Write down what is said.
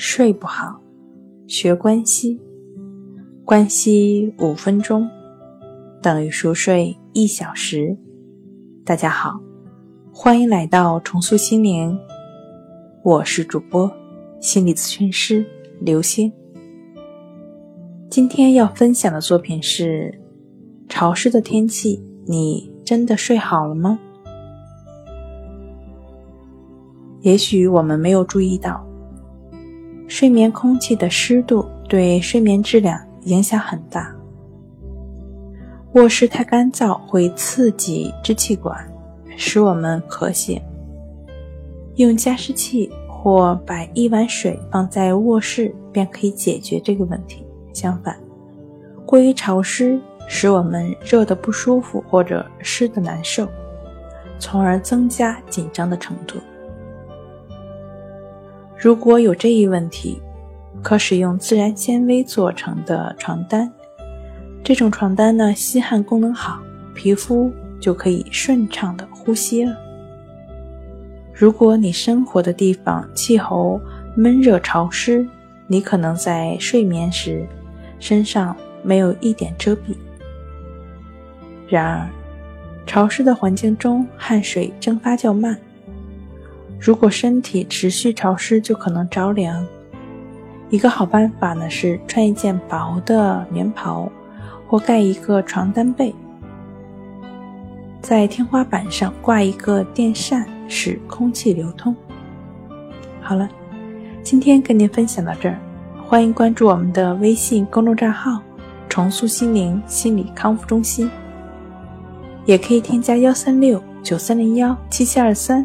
睡不好，学关西，关西五分钟等于熟睡一小时。大家好，欢迎来到重塑心灵，我是主播心理咨询师刘星。今天要分享的作品是：潮湿的天气，你真的睡好了吗？也许我们没有注意到。睡眠空气的湿度对睡眠质量影响很大。卧室太干燥会刺激支气管，使我们咳血。用加湿器或把一碗水放在卧室便可以解决这个问题。相反，过于潮湿使我们热得不舒服或者湿得难受，从而增加紧张的程度。如果有这一问题，可使用自然纤维做成的床单。这种床单呢，吸汗功能好，皮肤就可以顺畅的呼吸了。如果你生活的地方气候闷热潮湿，你可能在睡眠时身上没有一点遮蔽。然而，潮湿的环境中，汗水蒸发较慢。如果身体持续潮湿，就可能着凉。一个好办法呢是穿一件薄的棉袍，或盖一个床单被，在天花板上挂一个电扇，使空气流通。好了，今天跟您分享到这儿，欢迎关注我们的微信公众账号“重塑心灵心理康复中心”，也可以添加幺三六九三零幺七七二三。